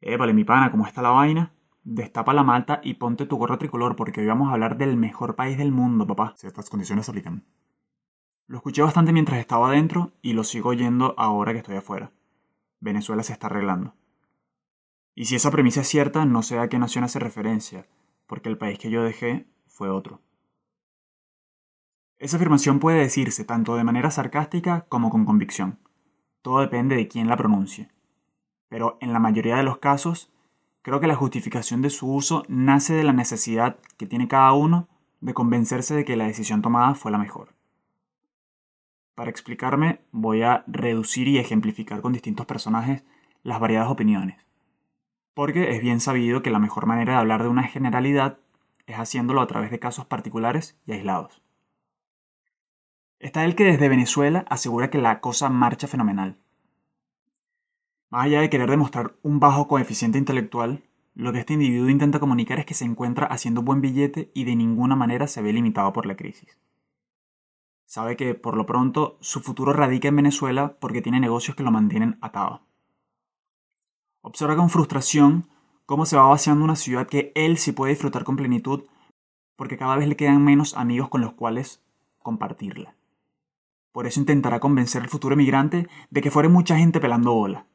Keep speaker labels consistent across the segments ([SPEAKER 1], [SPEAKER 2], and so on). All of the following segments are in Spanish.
[SPEAKER 1] Épale, mi pana, ¿cómo está la vaina? Destapa la malta y ponte tu gorro tricolor porque hoy vamos a hablar del mejor país del mundo, papá, si estas condiciones se aplican. Lo escuché bastante mientras estaba adentro y lo sigo oyendo ahora que estoy afuera. Venezuela se está arreglando. Y si esa premisa es cierta, no sé a qué nación hace referencia, porque el país que yo dejé fue otro. Esa afirmación puede decirse tanto de manera sarcástica como con convicción. Todo depende de quién la pronuncie. Pero en la mayoría de los casos, creo que la justificación de su uso nace de la necesidad que tiene cada uno de convencerse de que la decisión tomada fue la mejor. Para explicarme, voy a reducir y ejemplificar con distintos personajes las variadas opiniones. Porque es bien sabido que la mejor manera de hablar de una generalidad es haciéndolo a través de casos particulares y aislados. Está el que desde Venezuela asegura que la cosa marcha fenomenal. Más allá de querer demostrar un bajo coeficiente intelectual, lo que este individuo intenta comunicar es que se encuentra haciendo buen billete y de ninguna manera se ve limitado por la crisis. Sabe que, por lo pronto, su futuro radica en Venezuela porque tiene negocios que lo mantienen atado. Observa con frustración cómo se va vaciando una ciudad que él sí puede disfrutar con plenitud porque cada vez le quedan menos amigos con los cuales compartirla. Por eso intentará convencer al futuro emigrante de que fuera mucha gente pelando bola.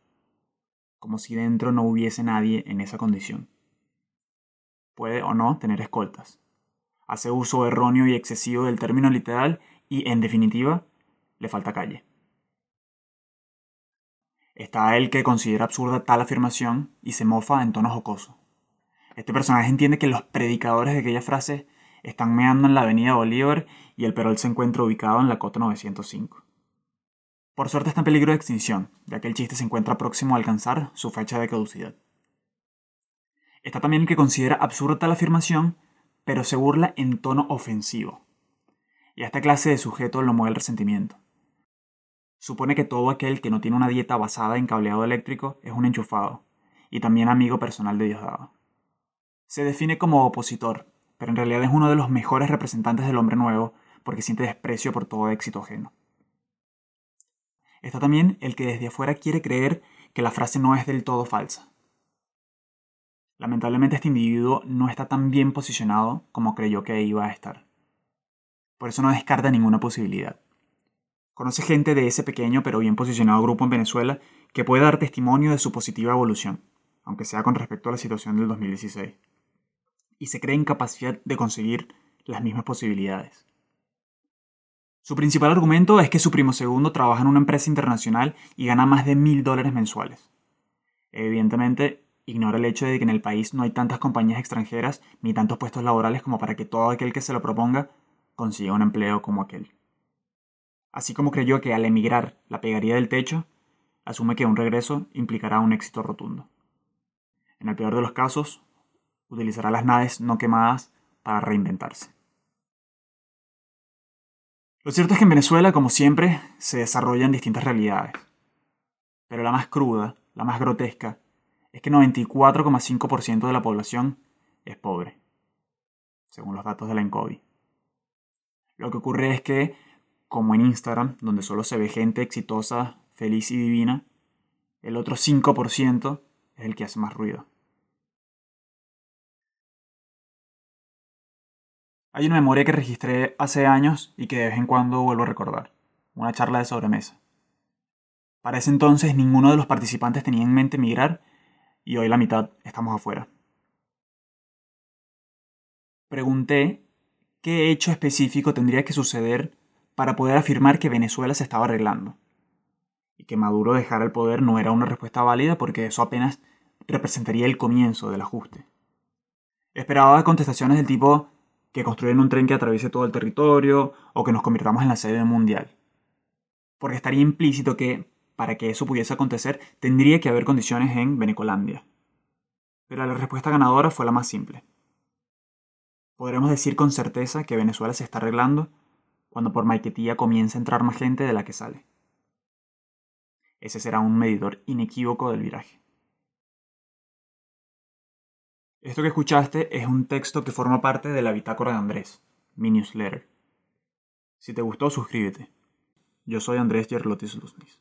[SPEAKER 1] Como si dentro no hubiese nadie en esa condición. Puede o no tener escoltas. Hace uso erróneo y excesivo del término literal y, en definitiva, le falta calle. Está el que considera absurda tal afirmación y se mofa en tono jocoso. Este personaje entiende que los predicadores de aquella frase están meando en la avenida Bolívar y el Perol se encuentra ubicado en la cota 905. Por suerte está en peligro de extinción, ya que el chiste se encuentra próximo a alcanzar su fecha de caducidad. Está también el que considera absurda tal afirmación, pero se burla en tono ofensivo. Y a esta clase de sujeto lo mueve el resentimiento. Supone que todo aquel que no tiene una dieta basada en cableado eléctrico es un enchufado, y también amigo personal de Diosdado. Se define como opositor, pero en realidad es uno de los mejores representantes del hombre nuevo porque siente desprecio por todo éxito ajeno. Está también el que desde afuera quiere creer que la frase no es del todo falsa. Lamentablemente este individuo no está tan bien posicionado como creyó que iba a estar. Por eso no descarta ninguna posibilidad. Conoce gente de ese pequeño pero bien posicionado grupo en Venezuela que puede dar testimonio de su positiva evolución, aunque sea con respecto a la situación del 2016 y se cree en capacidad de conseguir las mismas posibilidades. Su principal argumento es que su primo segundo trabaja en una empresa internacional y gana más de mil dólares mensuales. Evidentemente, ignora el hecho de que en el país no hay tantas compañías extranjeras ni tantos puestos laborales como para que todo aquel que se lo proponga consiga un empleo como aquel. Así como creyó que al emigrar la pegaría del techo, asume que un regreso implicará un éxito rotundo. En el peor de los casos, utilizará las naves no quemadas para reinventarse. Lo cierto es que en Venezuela, como siempre, se desarrollan distintas realidades. Pero la más cruda, la más grotesca, es que 94,5% de la población es pobre, según los datos de la ENCOVI. Lo que ocurre es que, como en Instagram, donde solo se ve gente exitosa, feliz y divina, el otro 5% es el que hace más ruido. Hay una memoria que registré hace años y que de vez en cuando vuelvo a recordar. Una charla de sobremesa. Para ese entonces ninguno de los participantes tenía en mente emigrar y hoy la mitad estamos afuera. Pregunté qué hecho específico tendría que suceder para poder afirmar que Venezuela se estaba arreglando. Y que Maduro dejara el poder no era una respuesta válida porque eso apenas representaría el comienzo del ajuste. Esperaba contestaciones del tipo que construyan un tren que atraviese todo el territorio o que nos convirtamos en la sede mundial. Porque estaría implícito que, para que eso pudiese acontecer, tendría que haber condiciones en Venecolandia. Pero la respuesta ganadora fue la más simple. Podremos decir con certeza que Venezuela se está arreglando cuando por Maiquetía comienza a entrar más gente de la que sale. Ese será un medidor inequívoco del viraje. Esto que escuchaste es un texto que forma parte de la bitácora de Andrés, mi newsletter. Si te gustó, suscríbete. Yo soy Andrés Yerlotis Luznis.